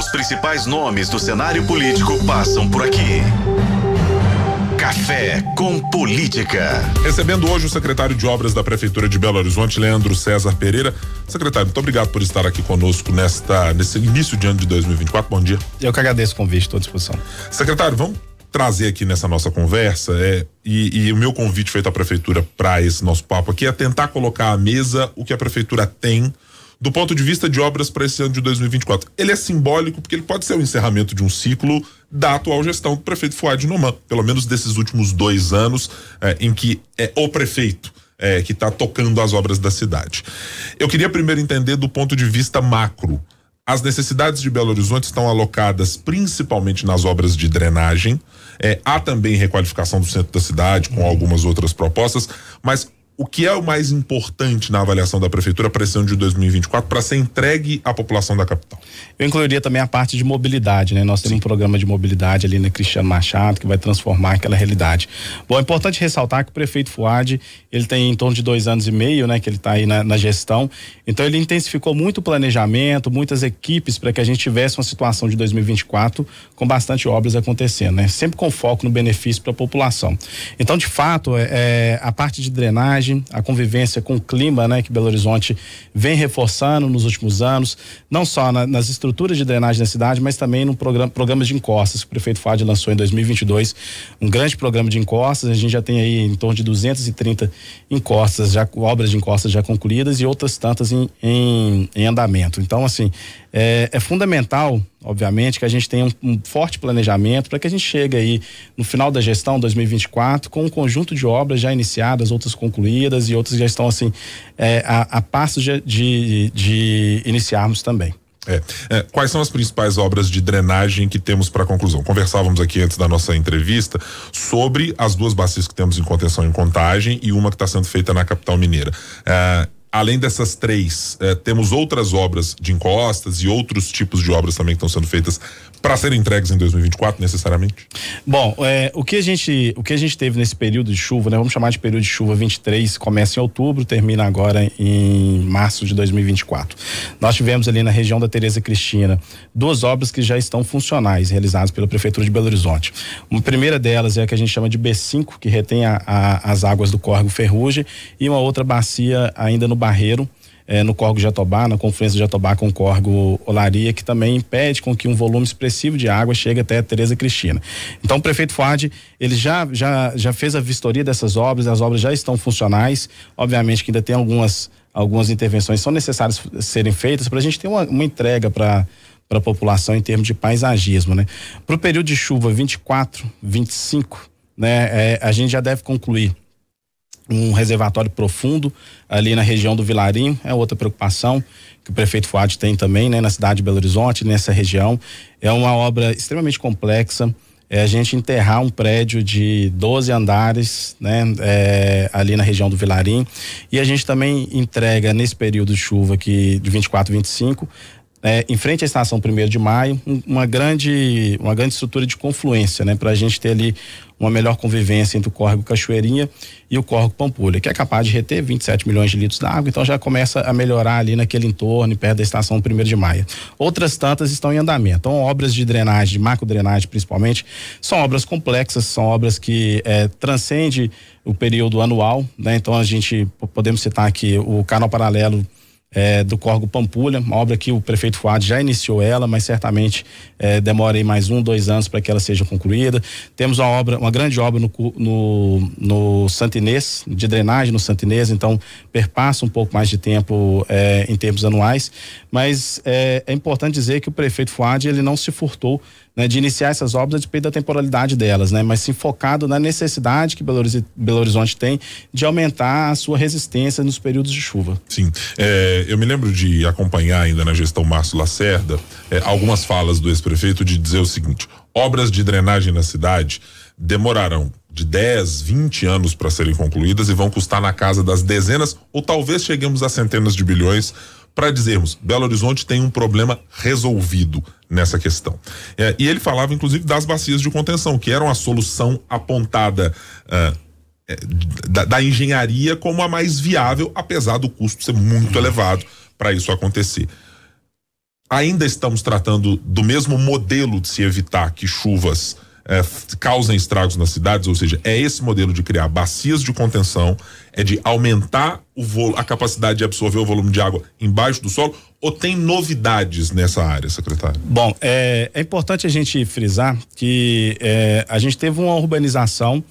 Os principais nomes do cenário político passam por aqui. Café com Política. Recebendo hoje o secretário de Obras da Prefeitura de Belo Horizonte, Leandro César Pereira. Secretário, muito obrigado por estar aqui conosco nesta, nesse início de ano de 2024. Bom dia. Eu que agradeço o convite, estou à disposição. Secretário, vamos trazer aqui nessa nossa conversa é, e, e o meu convite feito à prefeitura para esse nosso papo aqui é tentar colocar à mesa o que a prefeitura tem do ponto de vista de obras para esse ano de 2024. Ele é simbólico porque ele pode ser o encerramento de um ciclo da atual gestão do prefeito Fuad Noman, pelo menos desses últimos dois anos eh, em que é o prefeito eh, que está tocando as obras da cidade. Eu queria primeiro entender do ponto de vista macro. As necessidades de Belo Horizonte estão alocadas principalmente nas obras de drenagem. Eh, há também requalificação do centro da cidade, com algumas outras propostas, mas o que é o mais importante na avaliação da prefeitura para esse ano de 2024 para ser entregue à população da capital? Eu incluiria também a parte de mobilidade, né? Nós temos Sim. um programa de mobilidade ali na Cristiano Machado que vai transformar aquela realidade. Bom, é importante ressaltar que o prefeito Fuad, ele tem em torno de dois anos e meio, né? Que ele está aí na, na, gestão. Então ele intensificou muito o planejamento, muitas equipes para que a gente tivesse uma situação de 2024 com bastante obras acontecendo, né? Sempre com foco no benefício para a população. Então, de fato, é, é a parte de drenagem a convivência com o clima, né, que Belo Horizonte vem reforçando nos últimos anos, não só na, nas estruturas de drenagem da cidade, mas também no programa programas de encostas que o prefeito Fábio lançou em 2022, um grande programa de encostas, a gente já tem aí em torno de 230 encostas, já obras de encostas já concluídas e outras tantas em, em, em andamento. Então, assim, é, é fundamental, obviamente, que a gente tenha um, um forte planejamento para que a gente chegue aí no final da gestão 2024 com um conjunto de obras já iniciadas, outras concluídas e outras já estão assim é, a, a de, de, de iniciarmos também. É. É, quais são as principais obras de drenagem que temos para conclusão? Conversávamos aqui antes da nossa entrevista sobre as duas bacias que temos em contenção em contagem e uma que está sendo feita na capital mineira. É, além dessas três, eh, temos outras obras de encostas e outros tipos de obras também que estão sendo feitas para serem entregues em 2024 necessariamente? Bom, é, o que a gente o que a gente teve nesse período de chuva, né? Vamos chamar de período de chuva 23, começa em outubro, termina agora em março de 2024. Nós tivemos ali na região da Tereza Cristina duas obras que já estão funcionais, realizadas pela prefeitura de Belo Horizonte. Uma primeira delas é a que a gente chama de B5, que retém a, a, as águas do córrego Ferrugem, e uma outra bacia ainda no Barreiro, é, no Corgo Jatobá, na confluência de Jatobá com o Corgo Olaria, que também impede com que um volume expressivo de água chegue até Tereza Cristina. Então o prefeito Fuad, ele já, já, já fez a vistoria dessas obras, as obras já estão funcionais, obviamente que ainda tem algumas, algumas intervenções são necessárias serem feitas para a gente ter uma, uma entrega para para a população em termos de paisagismo, né? Para o período de chuva 24, 25, né? É, a gente já deve concluir um reservatório profundo ali na região do Vilarinho, é outra preocupação que o prefeito Fuad tem também, né, na cidade de Belo Horizonte, nessa região. É uma obra extremamente complexa. É a gente enterrar um prédio de 12 andares, né, é, ali na região do Vilarim. E a gente também entrega nesse período de chuva aqui de 24, 25, é, em frente à estação 1 de maio, uma grande, uma grande estrutura de confluência, né, para a gente ter ali uma melhor convivência entre o córrego Cachoeirinha e o córrego Pampulha, que é capaz de reter 27 milhões de litros d'água, então já começa a melhorar ali naquele entorno, perto da estação 1 de maio. Outras tantas estão em andamento. Então, obras de drenagem, de macro drenagem principalmente, são obras complexas, são obras que é, transcendem o período anual, né? Então a gente podemos citar aqui o canal paralelo é, do Corgo Pampulha, uma obra que o prefeito Fuad já iniciou ela, mas certamente é, demora aí mais um, dois anos para que ela seja concluída. Temos uma obra, uma grande obra no, no, no Santinês, de drenagem no Santinês, então perpassa um pouco mais de tempo é, em termos anuais, mas é, é importante dizer que o prefeito Fuad ele não se furtou né, de iniciar essas obras a despeito da temporalidade delas, né, mas sim focado na necessidade que Belo Horizonte, tem de aumentar a sua resistência nos períodos de chuva. Sim, é, eu me lembro de acompanhar ainda na gestão Márcio Lacerda é, algumas falas do ex-prefeito de dizer o seguinte: obras de drenagem na cidade demorarão de 10, 20 anos para serem concluídas e vão custar na casa das dezenas ou talvez cheguemos a centenas de bilhões para dizermos Belo Horizonte tem um problema resolvido nessa questão. É, e ele falava, inclusive, das bacias de contenção, que eram a solução apontada uh, da, da, engenharia como a mais viável, apesar do custo ser muito elevado para isso acontecer. ainda estamos tratando do mesmo modelo de se evitar que chuvas é, causem estragos nas cidades, ou seja, é esse modelo de criar bacias de contenção, é de aumentar o a capacidade de absorver o volume de água embaixo do solo, ou tem novidades nessa área, secretário? Bom, é, é importante a gente frisar que é, a gente teve uma urbanização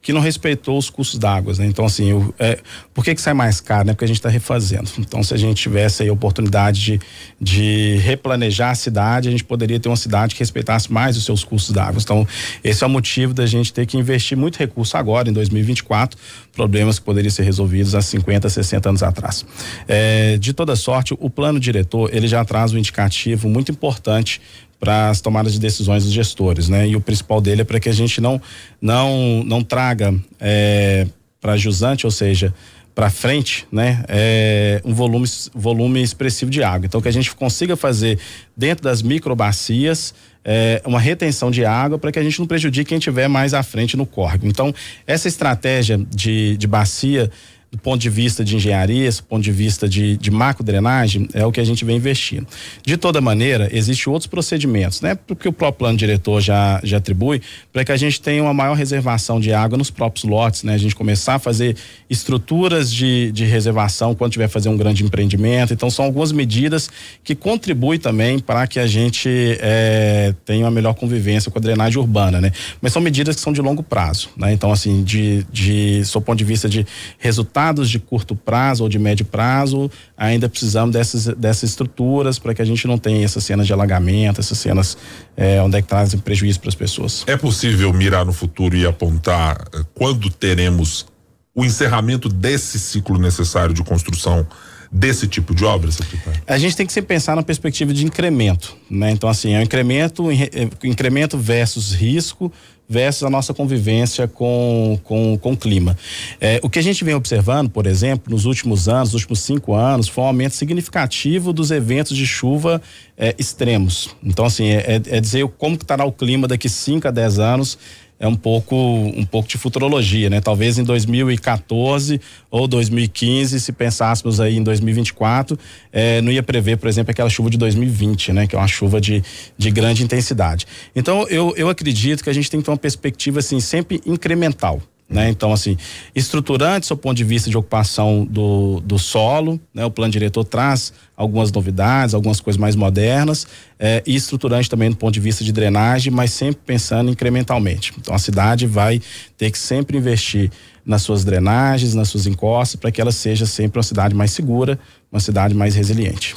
que não respeitou os custos d'água, né? Então, assim, é, por que que sai mais caro, né? Porque a gente está refazendo. Então, se a gente tivesse aí a oportunidade de, de replanejar a cidade, a gente poderia ter uma cidade que respeitasse mais os seus custos d'água. Então, esse é o motivo da gente ter que investir muito recurso agora, em 2024, problemas que poderiam ser resolvidos há 50, 60 anos atrás. É, de toda sorte, o plano diretor, ele já traz um indicativo muito importante para as tomadas de decisões dos gestores, né? E o principal dele é para que a gente não não não traga é, para jusante, ou seja, para frente, né, é, um volume volume expressivo de água. Então que a gente consiga fazer dentro das microbacias é, uma retenção de água para que a gente não prejudique quem tiver mais à frente no córrego. Então essa estratégia de, de bacia do ponto de vista de engenharia, do ponto de vista de, de macro drenagem, é o que a gente vem investindo. De toda maneira, existem outros procedimentos, né? Porque o próprio plano diretor já, já atribui para que a gente tenha uma maior reservação de água nos próprios lotes, né? A gente começar a fazer estruturas de, de reservação quando tiver fazer um grande empreendimento. Então, são algumas medidas que contribuem também para que a gente é, tenha uma melhor convivência com a drenagem urbana, né? Mas são medidas que são de longo prazo, né? Então, assim, de, de, do ponto de vista de resultado resultados de curto prazo ou de médio prazo, ainda precisamos dessas, dessas estruturas para que a gente não tenha essas cenas de alagamento, essas cenas é, onde é que trazem prejuízo para as pessoas. É possível mirar no futuro e apontar eh, quando teremos o encerramento desse ciclo necessário de construção desse tipo de obra, secretário? A gente tem que sempre pensar na perspectiva de incremento, né? Então, assim, é um incremento, eh, incremento versus risco versus a nossa convivência com, com, com o clima. É, o que a gente vem observando, por exemplo, nos últimos anos, nos últimos cinco anos, foi um aumento significativo dos eventos de chuva é, extremos. Então, assim, é, é, é dizer como que estará o clima daqui cinco a dez anos é um pouco um pouco de futurologia, né? Talvez em 2014 ou 2015, se pensássemos aí em 2024, eh, não ia prever, por exemplo, aquela chuva de 2020, né? Que é uma chuva de, de grande intensidade. Então, eu, eu acredito que a gente tem que ter uma perspectiva assim sempre incremental. Né? Então, assim, estruturante do ponto de vista de ocupação do, do solo, né? O plano diretor traz algumas novidades, algumas coisas mais modernas, eh, e estruturante também do ponto de vista de drenagem, mas sempre pensando incrementalmente. Então, a cidade vai ter que sempre investir nas suas drenagens, nas suas encostas, para que ela seja sempre uma cidade mais segura, uma cidade mais resiliente.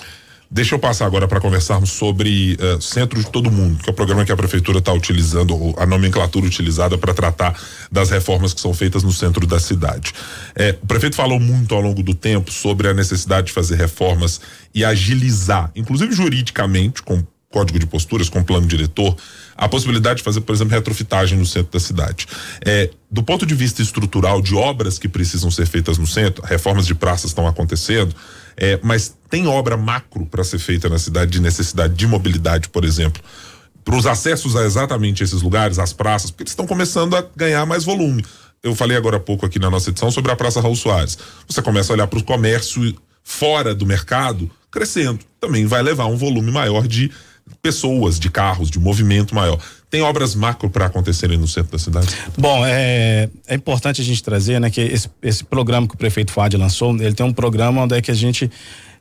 Deixa eu passar agora para conversarmos sobre uh, Centro de Todo Mundo, que é o programa que a prefeitura está utilizando, a nomenclatura utilizada para tratar das reformas que são feitas no centro da cidade. É, o prefeito falou muito ao longo do tempo sobre a necessidade de fazer reformas e agilizar, inclusive juridicamente, com código de posturas, com plano diretor, a possibilidade de fazer, por exemplo, retrofitagem no centro da cidade. É, do ponto de vista estrutural de obras que precisam ser feitas no centro, reformas de praças estão acontecendo. É, mas tem obra macro para ser feita na cidade de necessidade de mobilidade, por exemplo, para os acessos a exatamente esses lugares, as praças, porque eles estão começando a ganhar mais volume. Eu falei agora há pouco aqui na nossa edição sobre a Praça Raul Soares. Você começa a olhar para o comércio fora do mercado crescendo. Também vai levar um volume maior de pessoas, de carros, de movimento maior. Tem obras macro para acontecerem no centro da cidade? Bom, é, é importante a gente trazer, né, que esse, esse programa que o prefeito Fad lançou, ele tem um programa onde é que a gente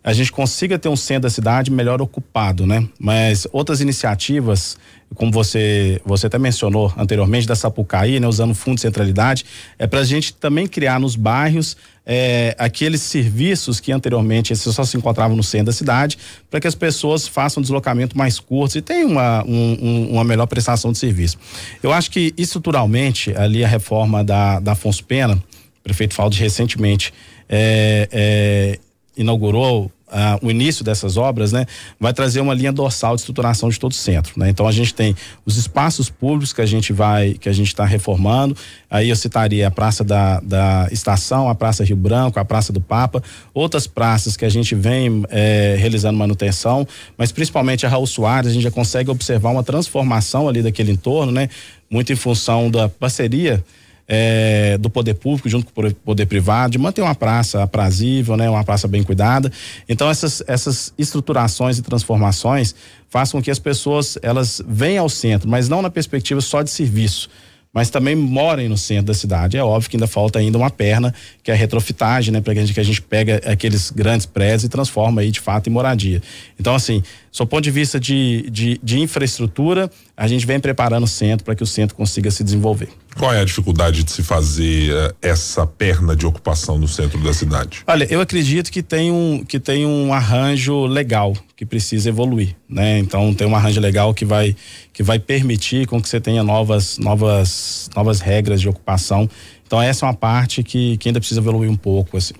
a gente consiga ter um centro da cidade melhor ocupado, né? Mas outras iniciativas, como você você até mencionou anteriormente da Sapucaí, né, usando o fundo de centralidade, é para a gente também criar nos bairros é, aqueles serviços que anteriormente só se encontravam no centro da cidade, para que as pessoas façam um deslocamento mais curto e tenham uma, um, uma melhor prestação de serviço. Eu acho que estruturalmente ali a reforma da, da Afonso Pena, o prefeito Falde recentemente é, é, inaugurou ah, o início dessas obras, né, vai trazer uma linha dorsal de estruturação de todo o centro, né? Então a gente tem os espaços públicos que a gente vai, que a gente está reformando. Aí eu citaria a Praça da, da Estação, a Praça Rio Branco, a Praça do Papa, outras praças que a gente vem eh, realizando manutenção, mas principalmente a Raul Soares, a gente já consegue observar uma transformação ali daquele entorno, né? Muito em função da parceria é, do poder público junto com o poder privado de manter uma praça aprazível, né, uma praça bem cuidada. Então essas essas estruturações e transformações façam com que as pessoas elas venham ao centro, mas não na perspectiva só de serviço mas também morem no centro da cidade. É óbvio que ainda falta ainda uma perna, que é a retrofitagem, né? Para que a gente, que a gente pega aqueles grandes prédios e transforma aí de fato em moradia. Então, assim, do ponto de vista de, de, de infraestrutura, a gente vem preparando o centro para que o centro consiga se desenvolver. Qual é a dificuldade de se fazer uh, essa perna de ocupação no centro da cidade? Olha, eu acredito que tem um, que tem um arranjo legal que precisa evoluir, né? Então tem um arranjo legal que vai que vai permitir com que você tenha novas novas novas regras de ocupação. Então essa é uma parte que, que ainda precisa evoluir um pouco assim.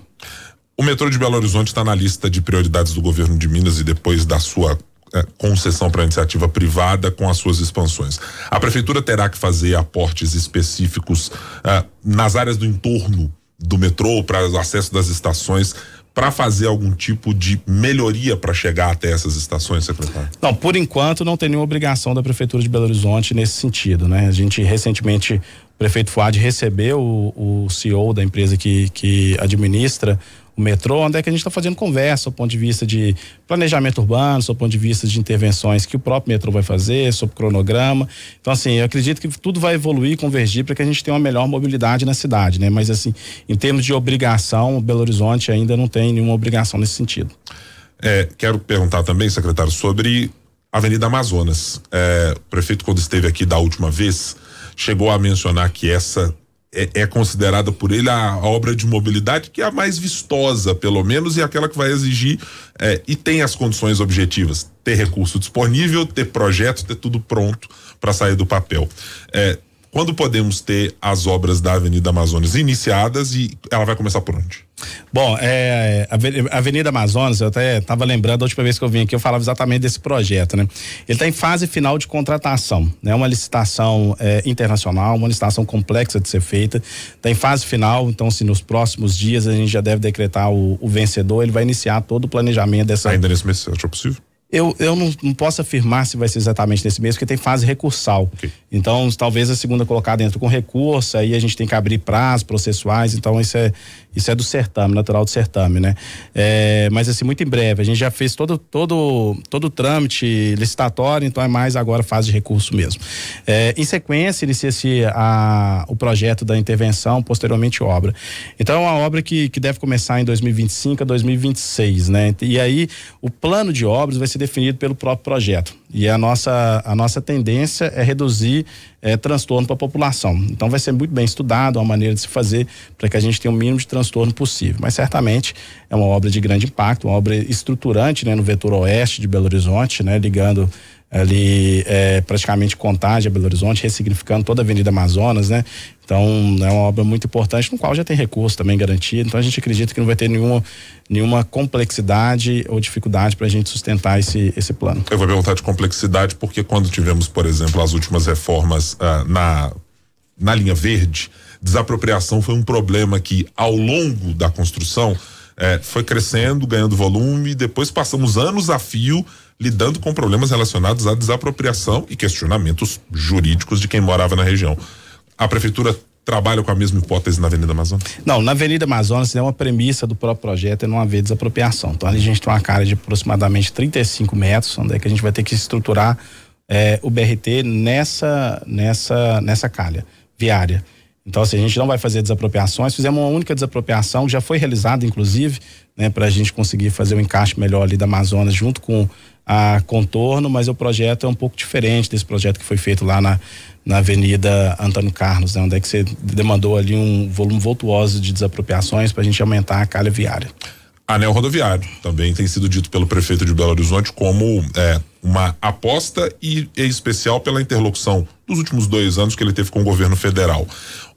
O metrô de Belo Horizonte está na lista de prioridades do governo de Minas e depois da sua é, concessão para iniciativa privada com as suas expansões. A prefeitura terá que fazer aportes específicos é, nas áreas do entorno do metrô para o acesso das estações para fazer algum tipo de melhoria para chegar até essas estações, secretário? Não, por enquanto não tem nenhuma obrigação da prefeitura de Belo Horizonte nesse sentido, né? A gente recentemente o prefeito Fuad recebeu o, o CEO da empresa que, que administra o metrô, onde é que a gente está fazendo conversa, do ponto de vista de planejamento urbano, do ponto de vista de intervenções que o próprio metrô vai fazer, sobre cronograma. Então, assim, eu acredito que tudo vai evoluir, convergir para que a gente tenha uma melhor mobilidade na cidade, né? Mas, assim, em termos de obrigação, Belo Horizonte ainda não tem nenhuma obrigação nesse sentido. É, quero perguntar também, secretário, sobre a Avenida Amazonas. É, o prefeito, quando esteve aqui da última vez, chegou a mencionar que essa é, é, considerada por ele a, a, obra de mobilidade que é a mais vistosa, pelo menos, e aquela que vai exigir é, e tem as condições objetivas: ter recurso disponível, ter projeto, ter tudo pronto para sair do papel. É, quando podemos ter as obras da Avenida Amazonas iniciadas e ela vai começar por onde? Bom, é, a Avenida Amazonas, eu até estava lembrando a última vez que eu vim aqui, eu falava exatamente desse projeto, né? Ele está em fase final de contratação, né? Uma licitação é, internacional, uma licitação complexa de ser feita, está em fase final, então se nos próximos dias a gente já deve decretar o, o vencedor, ele vai iniciar todo o planejamento dessa. Ainda nesse mês, achou possível? Eu, eu não, não, posso afirmar se vai ser exatamente nesse mês, porque tem fase recursal. Okay. Então, talvez a segunda colocada dentro com recurso, aí a gente tem que abrir prazos processuais, então isso é, isso é do certame, natural do certame, né? É, mas assim, muito em breve, a gente já fez todo, todo, todo o trâmite licitatório, então é mais agora fase de recurso mesmo. É, em sequência, inicia-se o projeto da intervenção, posteriormente obra. Então é uma obra que, que deve começar em 2025 a 2026, né? E aí o plano de obras vai ser definido pelo próprio projeto. E a nossa, a nossa tendência é reduzir é, transtorno para a população. Então vai ser muito bem estudado a maneira de se fazer para que a gente tenha o mínimo de transtorno possível. Mas certamente é uma obra de grande impacto, uma obra estruturante né, no vetor oeste de Belo Horizonte, né, ligando ali é, praticamente Contagem Belo Horizonte, ressignificando toda a Avenida Amazonas, né? Então é uma obra muito importante, no qual já tem recurso também garantido. Então a gente acredita que não vai ter nenhuma, nenhuma complexidade ou dificuldade para a gente sustentar esse, esse plano. Eu vou perguntar de complexidade porque quando tivemos, por exemplo, as últimas reformas uh, na, na linha verde, desapropriação foi um problema que ao longo da construção é, foi crescendo, ganhando volume, depois passamos anos a fio lidando com problemas relacionados à desapropriação e questionamentos jurídicos de quem morava na região. A prefeitura trabalha com a mesma hipótese na Avenida Amazonas? Não, na Avenida Amazonas é uma premissa do próprio projeto é não haver desapropriação. Então ali a gente tem uma cara de aproximadamente 35 metros, onde é que a gente vai ter que estruturar é, o BRT nessa, nessa, nessa calha viária. Então, assim, a gente não vai fazer desapropriações. Fizemos uma única desapropriação, já foi realizada, inclusive, né, para a gente conseguir fazer o um encaixe melhor ali da Amazonas junto com a contorno, mas o projeto é um pouco diferente desse projeto que foi feito lá na, na Avenida Antônio Carlos, né, onde é que você demandou ali um volume voltuoso de desapropriações para a gente aumentar a calha viária. Anel rodoviário também tem sido dito pelo prefeito de Belo Horizonte como é, uma aposta e em especial pela interlocução dos últimos dois anos que ele teve com o governo federal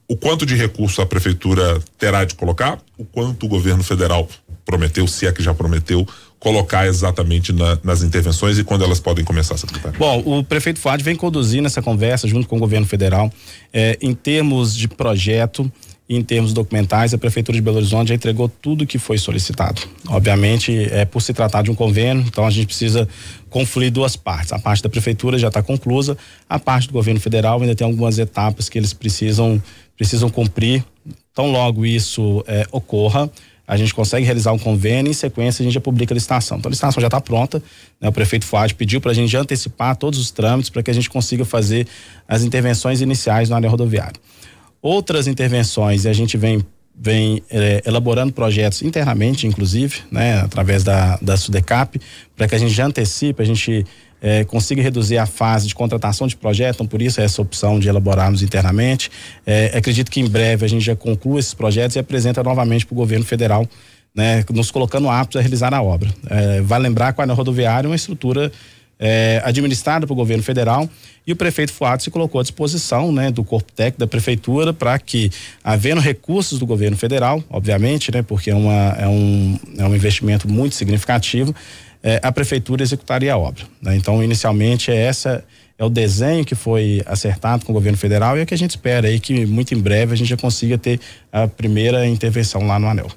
o quanto de recurso a prefeitura terá de colocar, o quanto o governo federal prometeu, se é que já prometeu, colocar exatamente na, nas intervenções e quando elas podem começar, secretário? Bom, o prefeito Fuad vem conduzindo essa conversa junto com o governo federal. É, em termos de projeto, em termos documentais, a Prefeitura de Belo Horizonte já entregou tudo que foi solicitado. Obviamente, é por se tratar de um convênio, então a gente precisa confluir duas partes. A parte da Prefeitura já está conclusa, a parte do governo federal ainda tem algumas etapas que eles precisam precisam cumprir. Tão logo isso é, ocorra, a gente consegue realizar um convênio e em sequência a gente já publica a licitação. Então a licitação já está pronta, né? o prefeito Fuad pediu para a gente antecipar todos os trâmites para que a gente consiga fazer as intervenções iniciais na área rodoviária. Outras intervenções, a gente vem vem é, elaborando projetos internamente, inclusive, né, através da, da Sudecap, para que a gente já antecipe, a gente é, consiga reduzir a fase de contratação de projeto, então por isso essa opção de elaborarmos internamente. É, acredito que em breve a gente já conclua esses projetos e apresenta novamente para o governo federal, né, nos colocando aptos a realizar a obra. É, vale lembrar que a rodoviária é uma estrutura é, administrada pelo governo federal e o prefeito Fuato se colocou à disposição né, do corpo técnico da prefeitura para que, havendo recursos do governo federal, obviamente, né, porque é, uma, é, um, é um investimento muito significativo, é, a prefeitura executaria a obra. Né? Então, inicialmente, é essa é o desenho que foi acertado com o governo federal e é que a gente espera aí que muito em breve a gente já consiga ter a primeira intervenção lá no anel.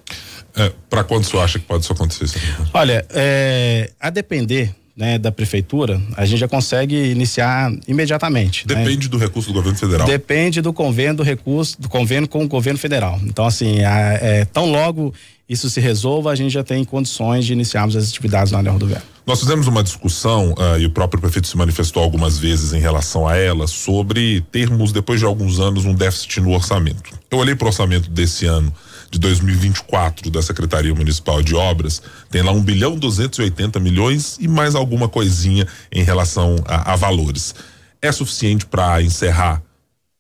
É, para quando você acha que pode isso acontecer? Olha, é, a depender né, da prefeitura, a gente já consegue iniciar imediatamente. Né? Depende né? do recurso do governo federal. Depende do convênio do recurso, do convênio com o governo federal. Então, assim, a, é, tão logo isso se resolva, a gente já tem condições de iniciarmos as atividades na área rodoviária. Nós fizemos uma discussão, uh, e o próprio prefeito se manifestou algumas vezes em relação a ela, sobre termos, depois de alguns anos, um déficit no orçamento. Eu olhei para o orçamento desse ano de 2024 da Secretaria Municipal de Obras, tem lá um bilhão 280 milhões e mais alguma coisinha em relação a, a valores. É suficiente para encerrar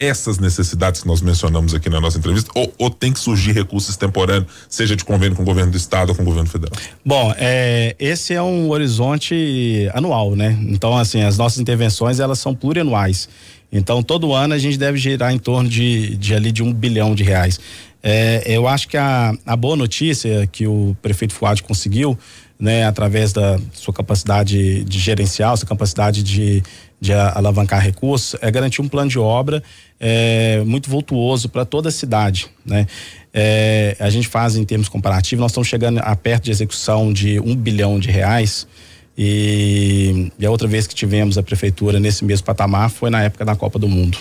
essas necessidades que nós mencionamos aqui na nossa entrevista ou, ou, tem que surgir recursos temporâneos, seja de convênio com o governo do estado ou com o governo federal? Bom, é, esse é um horizonte anual, né? Então, assim, as nossas intervenções elas são plurianuais. Então, todo ano a gente deve girar em torno de, de ali de um bilhão de reais. É, eu acho que a, a boa notícia que o prefeito Fuad conseguiu, né, através da sua capacidade de gerencial, sua capacidade de, de alavancar recursos, é garantir um plano de obra é, muito voltuoso para toda a cidade, né? É, a gente faz em termos comparativos, nós estamos chegando a perto de execução de um bilhão de reais e, e a outra vez que tivemos a prefeitura nesse mesmo patamar foi na época da Copa do Mundo.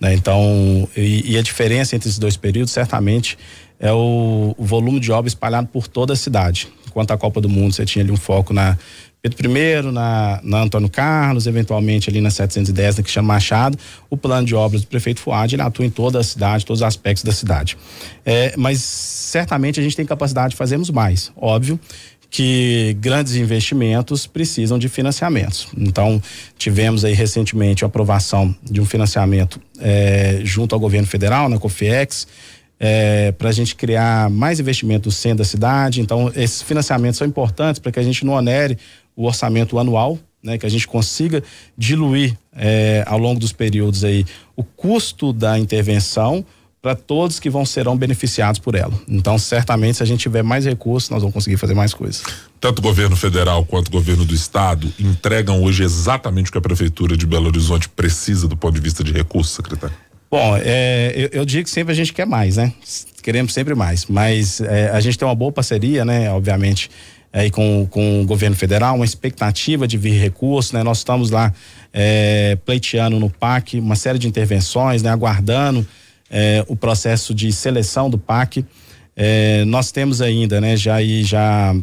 Né? Então, e, e, a diferença entre esses dois períodos certamente é o, o, volume de obra espalhado por toda a cidade. Enquanto a Copa do Mundo você tinha ali um foco na Pedro I, na, na Antônio Carlos, eventualmente ali na 710, na Cristiano Machado, o plano de obras do prefeito Fuad, ele atua em toda a cidade, todos os aspectos da cidade. É, mas certamente a gente tem capacidade de fazermos mais, óbvio que grandes investimentos precisam de financiamentos. Então, tivemos aí recentemente a aprovação de um financiamento é, junto ao governo federal, na COFIEX, é, para a gente criar mais investimentos no centro da cidade. Então, esses financiamentos são importantes para que a gente não onere o orçamento anual, né, que a gente consiga diluir é, ao longo dos períodos aí o custo da intervenção para todos que vão serão beneficiados por ela. Então, certamente, se a gente tiver mais recursos, nós vamos conseguir fazer mais coisas. Tanto o governo federal quanto o governo do estado entregam hoje exatamente o que a prefeitura de Belo Horizonte precisa do ponto de vista de recursos, secretário? Bom, é, eu, eu, digo que sempre a gente quer mais, né? Queremos sempre mais, mas é, a gente tem uma boa parceria, né? Obviamente, aí com, com o governo federal, uma expectativa de vir recursos, né? Nós estamos lá é, pleiteando no PAC uma série de intervenções, né? Aguardando é, o processo de seleção do PAC. É, nós temos ainda, né, já já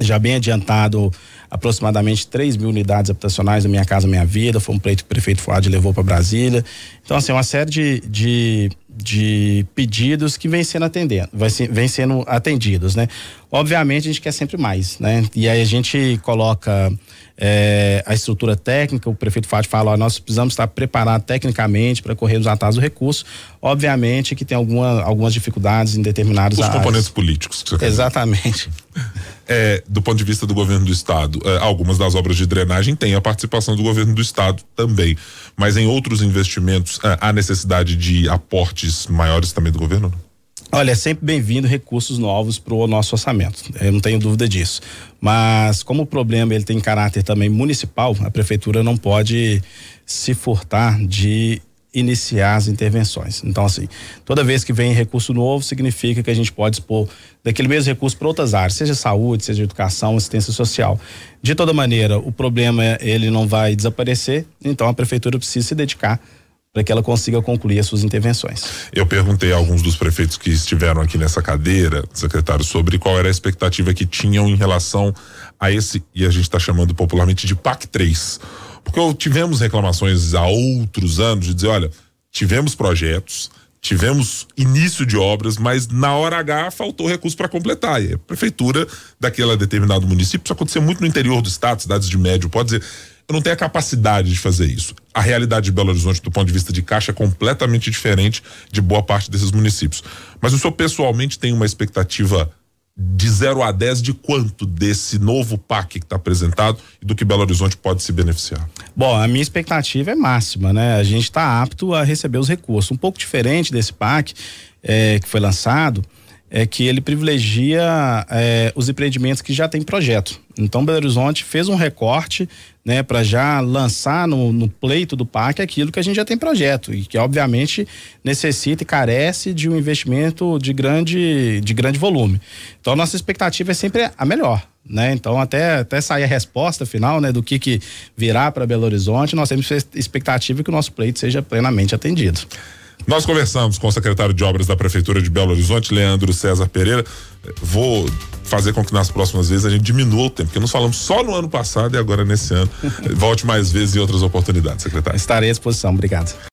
já bem adiantado aproximadamente 3 mil unidades habitacionais da Minha Casa Minha Vida, foi um pleito que o prefeito Fuad levou para Brasília. Então, assim, uma série de, de, de pedidos que vem sendo atendendo, vai ser, vem sendo atendidos, né? Obviamente a gente quer sempre mais, né? E aí a gente coloca é, a estrutura técnica, o prefeito Fábio fala, ó, nós precisamos estar preparados tecnicamente para correr os atalhos do recurso. Obviamente que tem alguma, algumas dificuldades em determinados Os áreas. componentes políticos. Que você Exatamente. É, do ponto de vista do governo do estado, é, algumas das obras de drenagem têm a participação do governo do estado também, mas em outros investimentos é, há necessidade de aportes maiores também do governo? Não? Olha, é sempre bem-vindo recursos novos para o nosso orçamento, eu não tenho dúvida disso. Mas como o problema ele tem caráter também municipal, a prefeitura não pode se furtar de iniciar as intervenções. Então, assim, toda vez que vem recurso novo, significa que a gente pode expor daquele mesmo recurso para outras áreas, seja saúde, seja educação, assistência social. De toda maneira, o problema ele não vai desaparecer, então a prefeitura precisa se dedicar para que ela consiga concluir as suas intervenções. Eu perguntei a alguns dos prefeitos que estiveram aqui nessa cadeira, secretário, sobre qual era a expectativa que tinham em relação a esse, e a gente está chamando popularmente de PAC 3. Porque tivemos reclamações há outros anos de dizer, olha, tivemos projetos, tivemos início de obras, mas na hora H faltou recurso para completar. E a prefeitura daquele determinado município, isso acontecer muito no interior do estado, cidades de médio, pode dizer, eu não tenho a capacidade de fazer isso. A realidade de Belo Horizonte, do ponto de vista de caixa, é completamente diferente de boa parte desses municípios. Mas o senhor pessoalmente tem uma expectativa de 0 a 10 de quanto desse novo PAC que está apresentado e do que Belo Horizonte pode se beneficiar? Bom, a minha expectativa é máxima, né? A gente está apto a receber os recursos. Um pouco diferente desse PAC é, que foi lançado, é que ele privilegia é, os empreendimentos que já têm projeto. Então, Belo Horizonte fez um recorte né, para já lançar no, no, pleito do parque aquilo que a gente já tem projeto e que, obviamente, necessita e carece de um investimento de grande, de grande volume. Então, nossa expectativa é sempre a melhor. Né? Então, até, até sair a resposta final né, do que, que virá para Belo Horizonte, nós temos expectativa que o nosso pleito seja plenamente atendido. Nós conversamos com o secretário de Obras da Prefeitura de Belo Horizonte, Leandro César Pereira. Vou fazer com que nas próximas vezes a gente diminua o tempo, porque nós falamos só no ano passado e agora nesse ano. Volte mais vezes em outras oportunidades, secretário. Estarei à disposição. Obrigado.